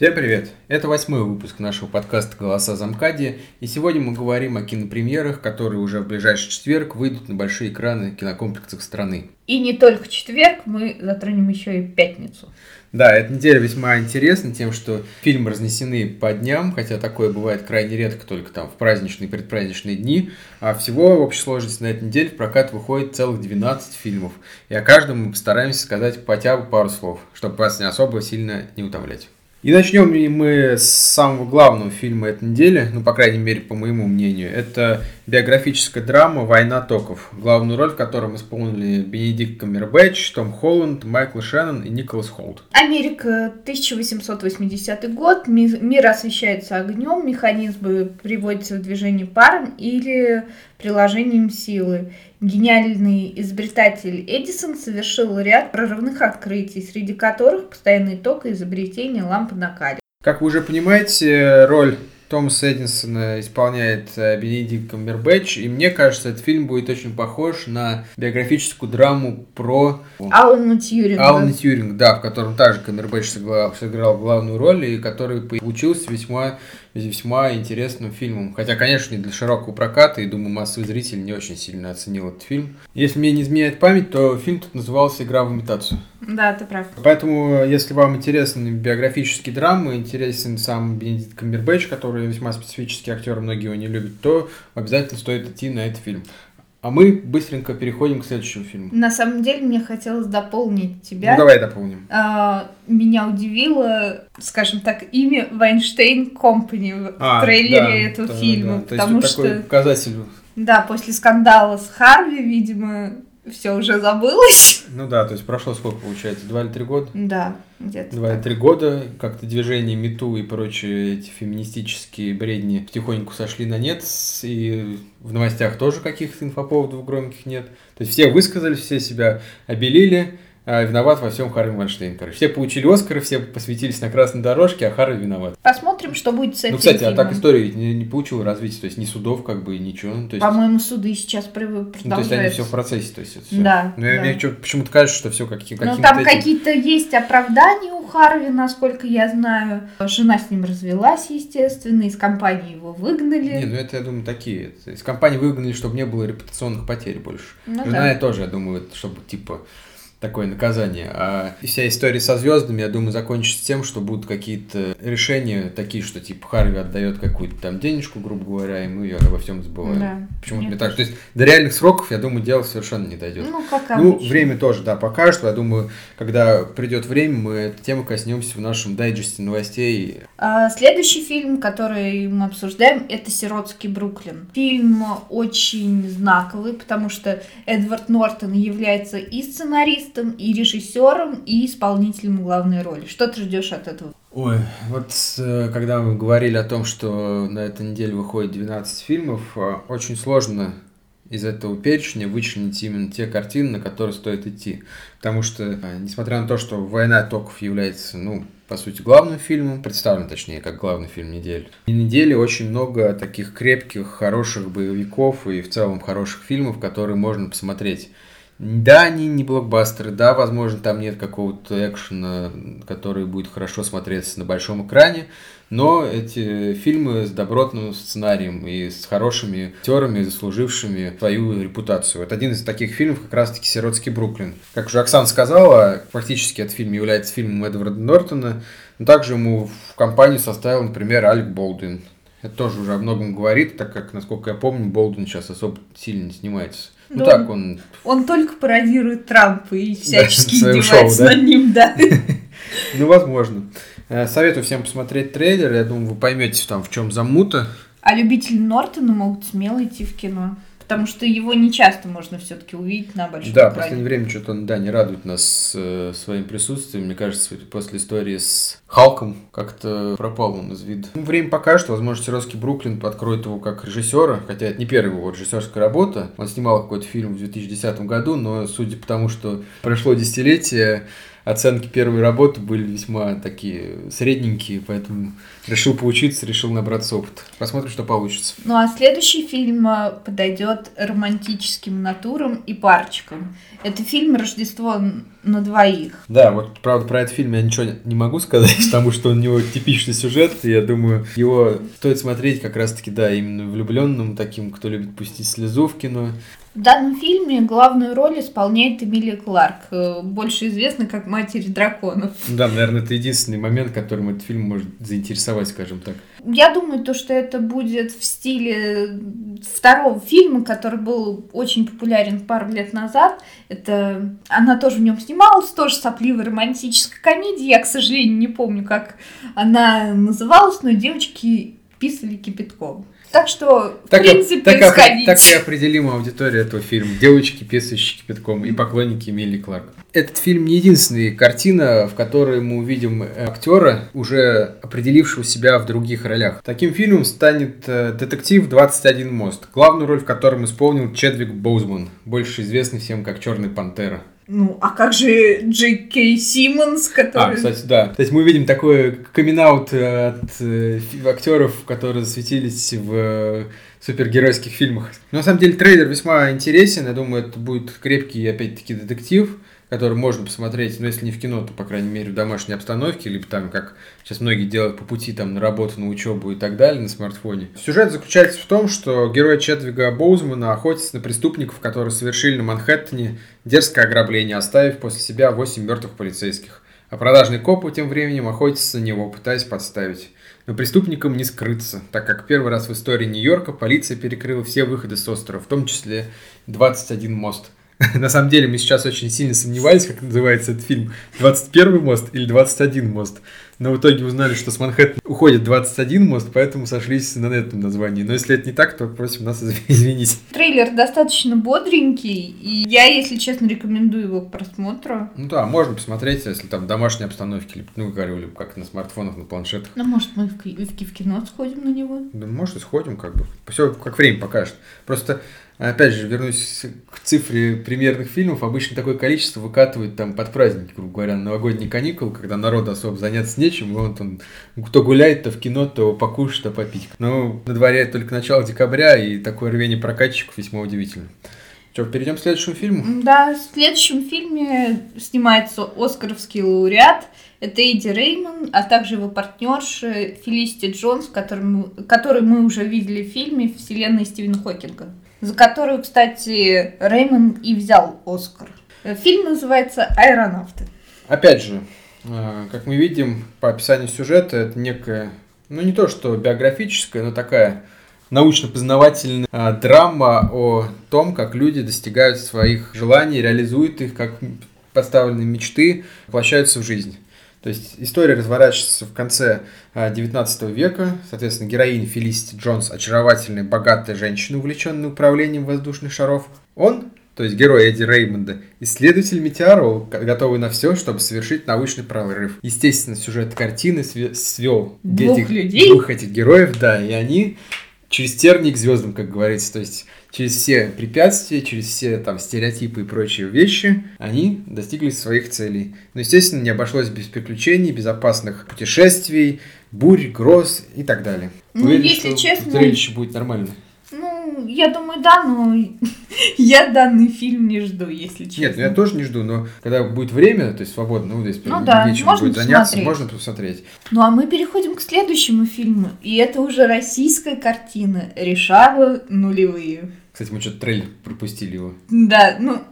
Всем привет! Это восьмой выпуск нашего подкаста «Голоса Замкади», и сегодня мы говорим о кинопремьерах, которые уже в ближайший четверг выйдут на большие экраны кинокомплексов страны. И не только четверг, мы затронем еще и пятницу. Да, эта неделя весьма интересна тем, что фильмы разнесены по дням, хотя такое бывает крайне редко, только там в праздничные и предпраздничные дни. А всего в общей сложности на этой неделе в прокат выходит целых 12 фильмов. И о каждом мы постараемся сказать хотя бы пару слов, чтобы вас не особо сильно не утомлять. И начнем мы с самого главного фильма этой недели, ну, по крайней мере, по моему мнению. Это биографическая драма «Война токов», главную роль в котором исполнили Бенедикт Камбербэтч, Том Холланд, Майкл Шеннон и Николас Холд. Америка, 1880 год, мир освещается огнем, механизмы приводятся в движение паром или приложением силы. Гениальный изобретатель Эдисон совершил ряд прорывных открытий, среди которых постоянный ток и изобретение лампы накаля. Как вы уже понимаете, роль Томаса Эдинсона исполняет э, Бенедикт Камбербэтч, и мне кажется, этот фильм будет очень похож на биографическую драму про... Алана Тьюринга. Алана Тьюринга, да, в котором также Камбербэтч сыграл, сыграл главную роль, и который получился весьма весьма интересным фильмом. Хотя, конечно, не для широкого проката, и думаю, массовый зритель не очень сильно оценил этот фильм. Если мне не изменяет память, то фильм тут назывался «Игра в имитацию». Да, ты прав. Поэтому, если вам интересны биографические драмы, интересен сам Бенедикт Камбербэтч, который весьма специфический актер, многие его не любят, то обязательно стоит идти на этот фильм. А мы быстренько переходим к следующему фильму. На самом деле, мне хотелось дополнить тебя. Ну, давай дополним. А, меня удивило, скажем так, имя Вайнштейн Компани в а, трейлере да, этого да, фильма. Да, потому что... такой показатель. Да, после скандала с Харви, видимо, все уже забылось. Ну да, то есть прошло сколько получается? Два или три года? Да, где-то. Два или три года, как-то движение Мету и прочие эти феминистические бредни потихоньку сошли на нет, и в новостях тоже каких-то инфоповодов громких нет. То есть все высказались, все себя обелили, виноват во всем Харви Вайнштейн. Короче, все получили Оскары, все посвятились на красной дорожке, а Харви виноват. Посмотрим, что будет с этим Ну, кстати, фильмом. а так история ведь не, не получила развития, то есть ни судов, как бы, ничего. Ну, то есть... По-моему, суды сейчас продолжаются. Ну, то есть они все в процессе, то есть это все. Да. Но да. мне почему-то кажется, что все как, каким-то Ну, там этим... какие-то есть оправдания у Харви, насколько я знаю. Жена с ним развелась, естественно, из компании его выгнали. Не, ну это, я думаю, такие. Из компании выгнали, чтобы не было репутационных потерь больше. Ну, Жена да. я тоже, я думаю, чтобы, типа, такое наказание. А вся история со звездами, я думаю, закончится тем, что будут какие-то решения такие, что типа Харви отдает какую-то там денежку, грубо говоря, и мы ее обо всем забываем. Да, Почему-то мне так. То есть до реальных сроков, я думаю, дело совершенно не дойдет. Ну, как Ну, время тоже, да, покажет. Я думаю, когда придет время, мы эту тему коснемся в нашем дайджесте новостей. А, следующий фильм, который мы обсуждаем, это «Сиротский Бруклин». Фильм очень знаковый, потому что Эдвард Нортон является и сценаристом, сценаристом, и режиссером, и исполнителем главной роли. Что ты ждешь от этого? Ой, вот э, когда мы говорили о том, что на этой неделе выходит 12 фильмов, э, очень сложно из этого перечня вычленить именно те картины, на которые стоит идти. Потому что, э, несмотря на то, что «Война токов» является, ну, по сути, главным фильмом, представлен, точнее, как главный фильм недели. И недели очень много таких крепких, хороших боевиков и в целом хороших фильмов, которые можно посмотреть. Да, они не блокбастеры, да, возможно, там нет какого-то экшена, который будет хорошо смотреться на большом экране, но эти фильмы с добротным сценарием и с хорошими актерами, заслужившими свою репутацию. Вот один из таких фильмов как раз-таки «Сиротский Бруклин». Как уже Оксана сказала, фактически этот фильм является фильмом Эдварда Нортона, но также ему в компанию составил, например, Алек Болдуин. Это тоже уже о многом говорит, так как, насколько я помню, Болдуин сейчас особо сильно не снимается. Ну, так он... Он только пародирует Трампа и всячески да, издевается шоу, да? над ним, да. Ну, возможно. Э, советую всем посмотреть трейлер. Я думаю, вы поймете, там, в чем замута. А любители Нортона могут смело идти в кино. Потому что его не часто можно все-таки увидеть на большом Да, в последнее время что-то он, да, не радует нас э, своим присутствием. Мне кажется, после истории с Халком как-то пропал он из вида. Ну, время покажет, возможно, Сиротский Бруклин откроет его как режиссера, хотя это не первая его режиссерская работа. Он снимал какой-то фильм в 2010 году, но судя по тому, что прошло десятилетие, оценки первой работы были весьма такие средненькие, поэтому решил поучиться, решил набраться опыта. Посмотрим, что получится. Ну а следующий фильм э, подойдет романтическим натурам и парчикам. Это фильм «Рождество на двоих». Да, вот правда про этот фильм я ничего не могу сказать, потому что у него типичный сюжет, и я думаю, его стоит смотреть как раз-таки, да, именно влюбленным, таким, кто любит пустить слезу в кино. В данном фильме главную роль исполняет Эмилия Кларк, э, больше известна как Матерь драконов. Да, наверное, это единственный момент, которым этот фильм может заинтересовать, скажем так. Я думаю, то, что это будет в стиле второго фильма, который был очень популярен пару лет назад. Это она тоже в нем снималась, тоже сопливая романтическая комедия. Я, к сожалению, не помню, как она называлась, но девочки писали кипятком. Так что, так, в принципе, так, сходить. Так и определима аудитория этого фильма. Девочки, писающие кипятком, и поклонники Милли Кларк. Этот фильм не единственная картина, в которой мы увидим актера, уже определившего себя в других ролях. Таким фильмом станет э, «Детектив 21 мост», главную роль в котором исполнил Чедвик Боузман, больше известный всем как «Черный пантера». Ну, а как же Джей Кей Симмонс, который... А, кстати, да. То есть мы видим такой камин от э, актеров, которые засветились в э, супергеройских фильмах. Но на самом деле трейлер весьма интересен. Я думаю, это будет крепкий, опять-таки, детектив который можно посмотреть, ну, если не в кино, то, по крайней мере, в домашней обстановке, либо там, как сейчас многие делают по пути там на работу, на учебу и так далее на смартфоне. Сюжет заключается в том, что герой Четвига Боузмана охотится на преступников, которые совершили на Манхэттене дерзкое ограбление, оставив после себя 8 мертвых полицейских. А продажный коп тем временем охотится на него, пытаясь подставить. Но преступникам не скрыться, так как первый раз в истории Нью-Йорка полиция перекрыла все выходы с острова, в том числе 21 мост – На самом деле мы сейчас очень сильно сомневались, как называется этот фильм. 21 мост или 21 мост. Но в итоге узнали, что с Манхэттена уходит 21 мост, поэтому сошлись на этом названии. Но если это не так, то просим нас извинить. Трейлер достаточно бодренький, и я, если честно, рекомендую его к просмотру. Ну да, можно посмотреть, если там в домашней обстановке, ну, говорю, как на смартфонах, на планшетах. Ну, может, мы в, в, в кино сходим на него? Да, может, и сходим, как бы. Все, как время покажет. Просто Опять же, вернусь к цифре премьерных фильмов. Обычно такое количество выкатывают там под праздники, грубо говоря, на новогодние каникулы, когда народу особо заняться нечем, и он там кто гуляет, то в кино, то покушать, то попить. Но на дворе только начало декабря, и такое рвение прокатчиков весьма удивительно. Что, перейдем к следующему фильму? Да, в следующем фильме снимается Оскаровский лауреат. Это Эдди Реймон, а также его партнерша Фелисити Джонс, который мы, который мы уже видели в фильме «Вселенная Стивена Хокинга» за которую, кстати, Реймон и взял Оскар. Фильм называется «Аэронавты». Опять же, э, как мы видим по описанию сюжета, это некая, ну не то что биографическая, но такая научно-познавательная а, драма о том, как люди достигают своих желаний, реализуют их, как поставленные мечты воплощаются в жизнь. То есть история разворачивается в конце 19 а, века. Соответственно, героиня Фелисити Джонс, очаровательная, богатая женщина, увлеченная управлением воздушных шаров. Он, то есть герой Эдди Реймонда, исследователь метеоролог, готовый на все, чтобы совершить научный прорыв. Естественно, сюжет картины свел двух этих, людей, двух этих героев, да, и они через терник к звездам, как говорится. То есть через все препятствия, через все там стереотипы и прочие вещи, они достигли своих целей. Но, естественно, не обошлось без приключений, безопасных путешествий, бурь, гроз и так далее. Ну, Уверен, если что честно... Зрелище будет нормальное. Ну, я думаю, да, но я данный фильм не жду, если честно. Нет, ну я тоже не жду, но когда будет время, то есть свободно, ну, здесь ну, да, нечем можно будет заняться, можно посмотреть. Ну, а мы переходим к следующему фильму, и это уже российская картина «Решала нулевые». Кстати, мы что-то трейлер пропустили его. Да, ну,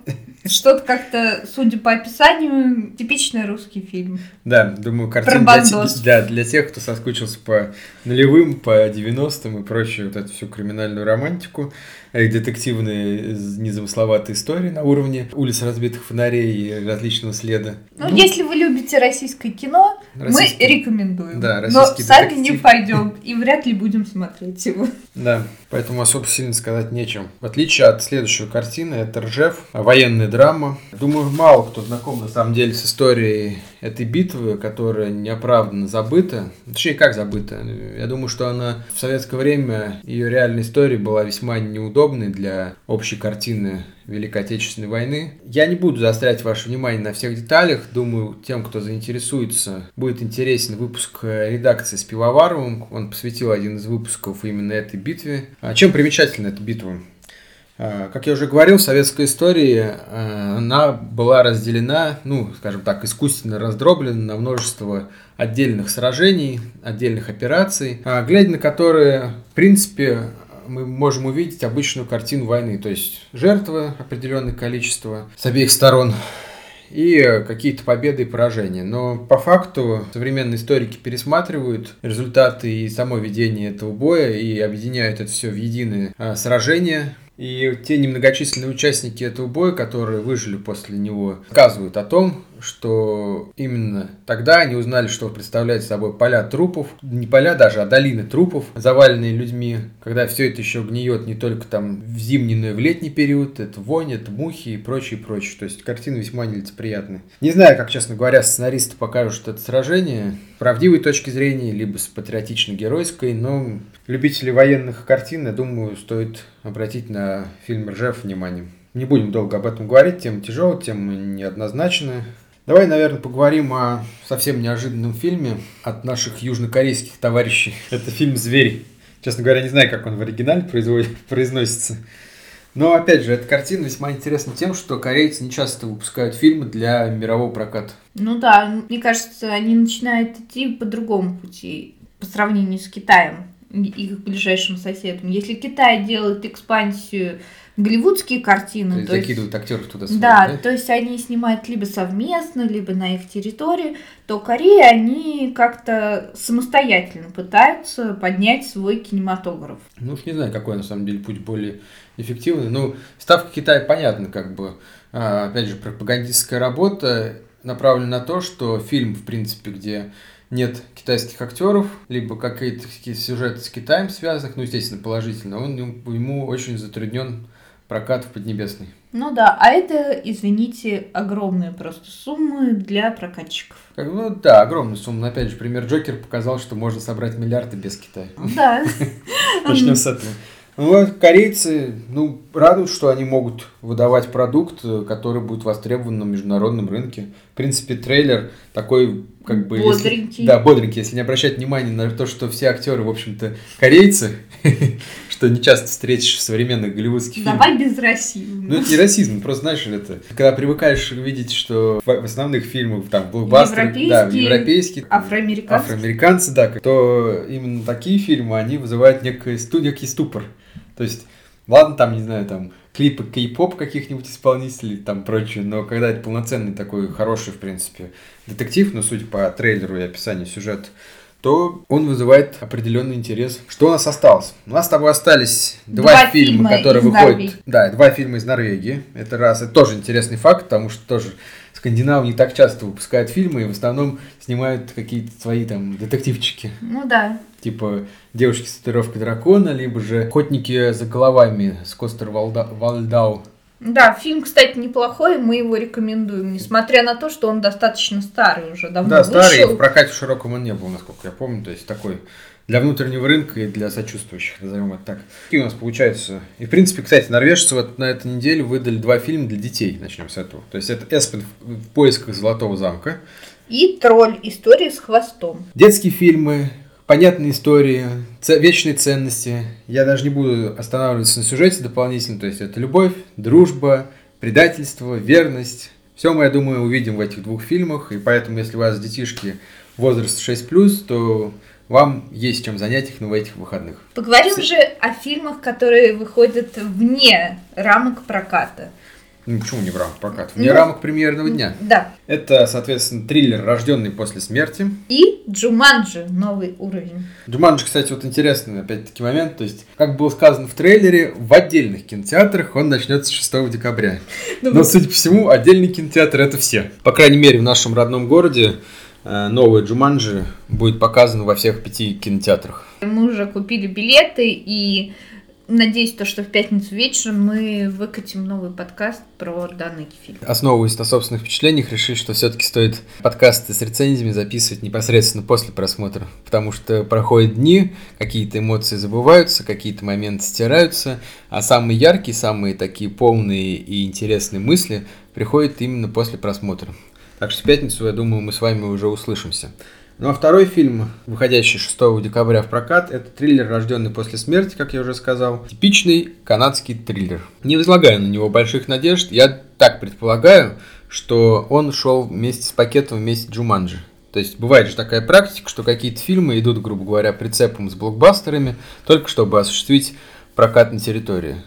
что-то как-то, судя по описанию, типичный русский фильм. Да, думаю, картина для, для, для тех, кто соскучился по нулевым, по 90-м и прочую вот эту всю криминальную романтику, детективные незамысловатые истории на уровне улиц разбитых фонарей и различного следа. Ну, ну если вы любите российское кино, российский, мы рекомендуем. Да, Но сами детектив. не пойдем и вряд ли будем смотреть его. Да. поэтому особо сильно сказать нечем. В отличие от следующей картины, это Ржев, военная драма. Думаю, мало кто знаком на самом деле с историей этой битвы, которая неоправданно забыта. Точнее, как забыта? Я думаю, что она в советское время, ее реальная история была весьма неудобной для общей картины Великой Отечественной войны. Я не буду заострять ваше внимание на всех деталях. Думаю, тем, кто заинтересуется, будет интересен выпуск редакции с Пивоваровым. Он посвятил один из выпусков именно этой битве. А чем примечательна эта битва? А, как я уже говорил, в советской истории а, она была разделена, ну, скажем так, искусственно раздроблена на множество отдельных сражений, отдельных операций, глядя на которые, в принципе, мы можем увидеть обычную картину войны, то есть жертвы определенное количество с обеих сторон и какие-то победы и поражения. Но по факту современные историки пересматривают результаты и само ведение этого боя и объединяют это все в единое а, сражение, и те немногочисленные участники этого боя, которые выжили после него, рассказывают о том, что именно тогда они узнали, что представляет собой поля трупов, не поля даже, а долины трупов, заваленные людьми, когда все это еще гниет не только там в зимний, но и в летний период, это вонь, это мухи и прочее, прочее. То есть картина весьма нелицеприятная. Не знаю, как, честно говоря, сценаристы покажут это сражение правдивой точки зрения, либо с патриотично-геройской, но любители военных картин, я думаю, стоит обратить на фильм «Ржев» внимание. Не будем долго об этом говорить, тема тяжелая, тема неоднозначная. Давай, наверное, поговорим о совсем неожиданном фильме от наших южнокорейских товарищей. Это фильм «Зверь». Честно говоря, не знаю, как он в оригинале произносится. Но, опять же, эта картина весьма интересна тем, что корейцы не часто выпускают фильмы для мирового проката. Ну да, мне кажется, они начинают идти по другому пути по сравнению с Китаем их ближайшим соседом. Если Китай делает экспансию голливудские картины. То есть, то закидывают есть, актеров туда сюда, да, да, то есть они снимают либо совместно, либо на их территории, то Корея, они как-то самостоятельно пытаются поднять свой кинематограф. Ну уж не знаю, какой на самом деле путь более эффективный. Ну, ставка Китая понятна, как бы. А, опять же, пропагандистская работа направлена на то, что фильм, в принципе, где нет китайских актеров, либо какие-то сюжеты с Китаем связанных, ну, естественно, положительно, он ему очень затруднен прокат в Поднебесной. Ну да, а это, извините, огромные просто суммы для прокатчиков. Как, ну да, огромные суммы. Опять же, пример Джокер показал, что можно собрать миллиарды без Китая. Да. Начнем с этого. Ну, корейцы, ну, радуют, что они могут выдавать продукт, который будет востребован на международном рынке. В принципе, трейлер такой, как бы... Бодренький. Если, да, бодренький. Если не обращать внимания на то, что все актеры, в общем-то, корейцы, что не часто встретишь в современных голливудских фильмах. Давай без расизма. Ну, это не расизм, просто знаешь, это... Когда привыкаешь видеть, что в основных фильмах, там, блокбастеры, да, европейские, афроамериканцы, афроамериканцы, да, то именно такие фильмы, они вызывают некий, некий ступор. То есть, ладно, там, не знаю, там, клипы кей-поп каких-нибудь исполнителей, там, прочее, но когда это полноценный такой хороший, в принципе, детектив, ну, судя по трейлеру и описанию сюжета, то он вызывает определенный интерес. Что у нас осталось? У нас с тобой остались два, два фильма, фильма, которые выходят. Норвегии. Да, два фильма из Норвегии. Это раз, это тоже интересный факт, потому что тоже скандинавы не так часто выпускают фильмы и в основном снимают какие-то свои там детективчики. Ну да. Типа девушки с татуировкой дракона, либо же охотники за головами с Костер Вальдау. Да, фильм, кстати, неплохой, мы его рекомендуем, несмотря на то, что он достаточно старый уже, давно Да, вышел. старый, в прокате в широком он не был, насколько я помню, то есть такой для внутреннего рынка и для сочувствующих, назовем это так. Какие у нас получается? И, в принципе, кстати, норвежцы вот на этой неделе выдали два фильма для детей, начнем с этого. То есть это «Эспен в поисках Золотого замка». И «Тролль. История с хвостом». Детские фильмы, понятные истории, вечные ценности. Я даже не буду останавливаться на сюжете дополнительно. То есть это любовь, дружба, предательство, верность. Все мы, я думаю, увидим в этих двух фильмах. И поэтому, если у вас детишки возраст 6+, то вам есть чем занять их на этих выходных. Поговорим С... же о фильмах, которые выходят вне рамок проката. Ну, почему не в рамках проката? Вне ну, рамок премьерного дня. Да. Это, соответственно, триллер «Рожденный после смерти». И «Джуманджи. Новый уровень». «Джуманджи», кстати, вот интересный, опять-таки, момент. То есть, как было сказано в трейлере, в отдельных кинотеатрах он начнется 6 декабря. Ну, Но, судя по всему, отдельный кинотеатр – это все. По крайней мере, в нашем родном городе Э, новый Джуманджи будет показан во всех пяти кинотеатрах. Мы уже купили билеты и надеюсь, то, что в пятницу вечером мы выкатим новый подкаст про данный фильм. Основываясь на собственных впечатлениях, решили, что все-таки стоит подкасты с рецензиями записывать непосредственно после просмотра, потому что проходят дни, какие-то эмоции забываются, какие-то моменты стираются, а самые яркие, самые такие полные и интересные мысли приходят именно после просмотра. Так что в пятницу, я думаю, мы с вами уже услышимся. Ну а второй фильм, выходящий 6 декабря в прокат, это триллер «Рожденный после смерти», как я уже сказал. Типичный канадский триллер. Не возлагаю на него больших надежд. Я так предполагаю, что он шел вместе с пакетом вместе Джуманджи. То есть бывает же такая практика, что какие-то фильмы идут, грубо говоря, прицепом с блокбастерами, только чтобы осуществить прокат на территории.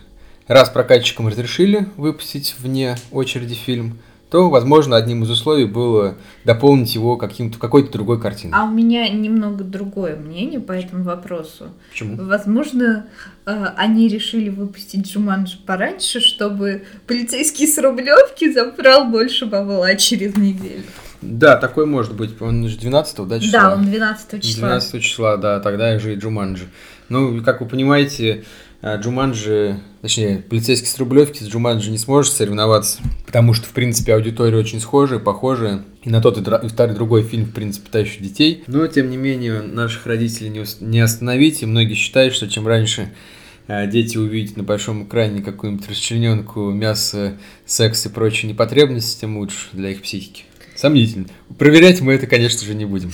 Раз прокатчикам разрешили выпустить вне очереди фильм – то, возможно, одним из условий было дополнить его каким-то какой-то другой картиной. А у меня немного другое мнение по этому вопросу. Почему? Возможно, э, они решили выпустить Джуманджи пораньше, чтобы полицейский с Рублевки забрал больше бабла через неделю. Да, такой может быть. Он же 12 да, числа? Да, он 12 числа. 12 числа, да, тогда же и Джуманджи. Ну, как вы понимаете, Джуманджи, точнее, полицейский с Рублевки с Джуманджи не сможет соревноваться, потому что, в принципе, аудитория очень схожая, похожая. И на тот и, второй другой фильм, в принципе, «Тающий детей». Но, тем не менее, наших родителей не, не остановить, и многие считают, что чем раньше а, дети увидят на большом экране какую-нибудь расчлененку, мясо, секс и прочие непотребности, тем лучше для их психики. Сомнительно. Проверять мы это, конечно же, не будем.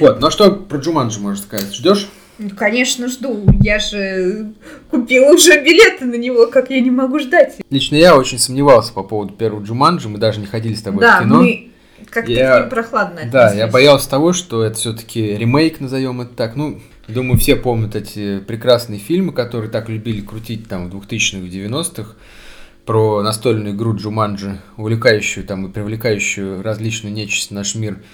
Вот, ну а что про Джуманджи можно сказать? Ждешь? Ну, конечно, жду. Я же купила уже билеты на него, как я не могу ждать. Лично я очень сомневался по поводу первого Джуманджи. Мы даже не ходили с тобой да, в кино. Мы как-то я... прохладно Да, я боялся того, что это все-таки ремейк, назовем это так. Ну, думаю, все помнят эти прекрасные фильмы, которые так любили крутить там в 2000-х, 90-х про настольную игру Джуманджи, увлекающую там и привлекающую различную нечисть в наш мир –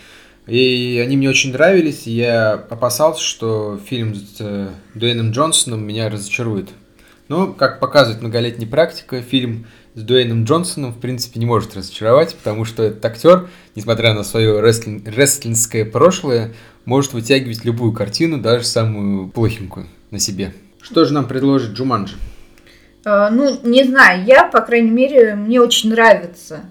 и они мне очень нравились, и я опасался, что фильм с э, Дуэйном Джонсоном меня разочарует. Но, как показывает многолетняя практика, фильм с Дуэйном Джонсоном, в принципе, не может разочаровать, потому что этот актер, несмотря на свое рестлин, рестлинское прошлое, может вытягивать любую картину, даже самую плохенькую, на себе. Что же нам предложит Джуманджи? Uh, ну, не знаю, я, по крайней мере, мне очень нравится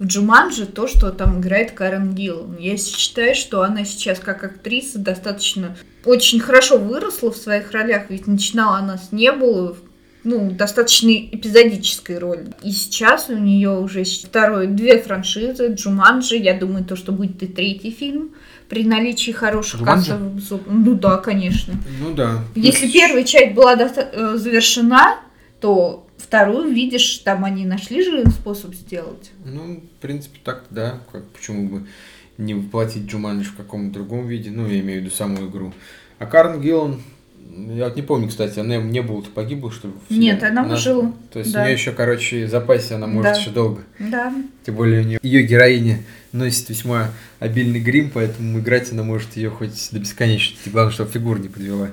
в Джуманджи то, что там играет Карен Гилл. Я считаю, что она сейчас как актриса достаточно очень хорошо выросла в своих ролях, ведь начинала она с Небулы, ну, достаточно эпизодической роли. И сейчас у нее уже второй, две франшизы, Джуманджи, я думаю, то, что будет и третий фильм при наличии хороших Джуманджи? кассовых. Ну да, конечно. Ну да. Если ну, первая часть была доста- э, завершена, то вторую видишь, там они нашли же способ сделать. Ну, в принципе, так да. Как, почему бы не воплотить Джуманджи в каком-то другом виде, ну, я имею в виду саму игру. А Карн Гиллан, я вот не помню, кстати, она не была то погибла, что ли? Нет, она, она выжила. То есть да. у нее еще, короче, запасе она может да. еще долго. Да. Тем более у нее ее героиня носит весьма обильный грим, поэтому играть она может ее хоть до бесконечности. Главное, чтобы фигура не подвела.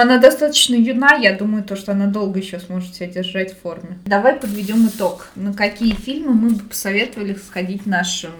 Она достаточно юна, я думаю, то, что она долго еще сможет себя держать в форме. Давай подведем итог. На какие фильмы мы бы посоветовали сходить нашим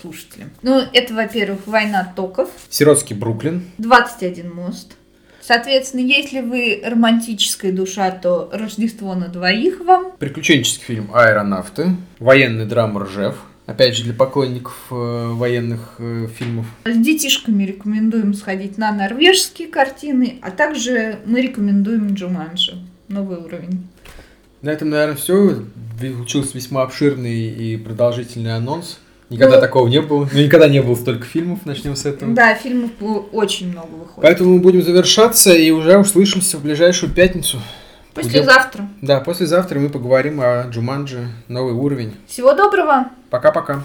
слушателям? Ну, это, во-первых, «Война токов». «Сиротский Бруклин». «21 мост». Соответственно, если вы романтическая душа, то «Рождество на двоих» вам. Приключенческий фильм «Аэронавты». Военный драма «Ржев». Опять же, для поклонников э, военных э, фильмов. С детишками рекомендуем сходить на норвежские картины, а также мы рекомендуем Джуманджи, новый уровень. На этом, наверное, все. Получился весьма обширный и продолжительный анонс. Никогда ну, такого не было. Ну, никогда не было столько фильмов, начнем с этого. Да, фильмов очень много выходит. Поэтому мы будем завершаться и уже услышимся в ближайшую пятницу. Послезавтра. Да, послезавтра мы поговорим о Джуманджи, новый уровень. Всего доброго. Пока-пока.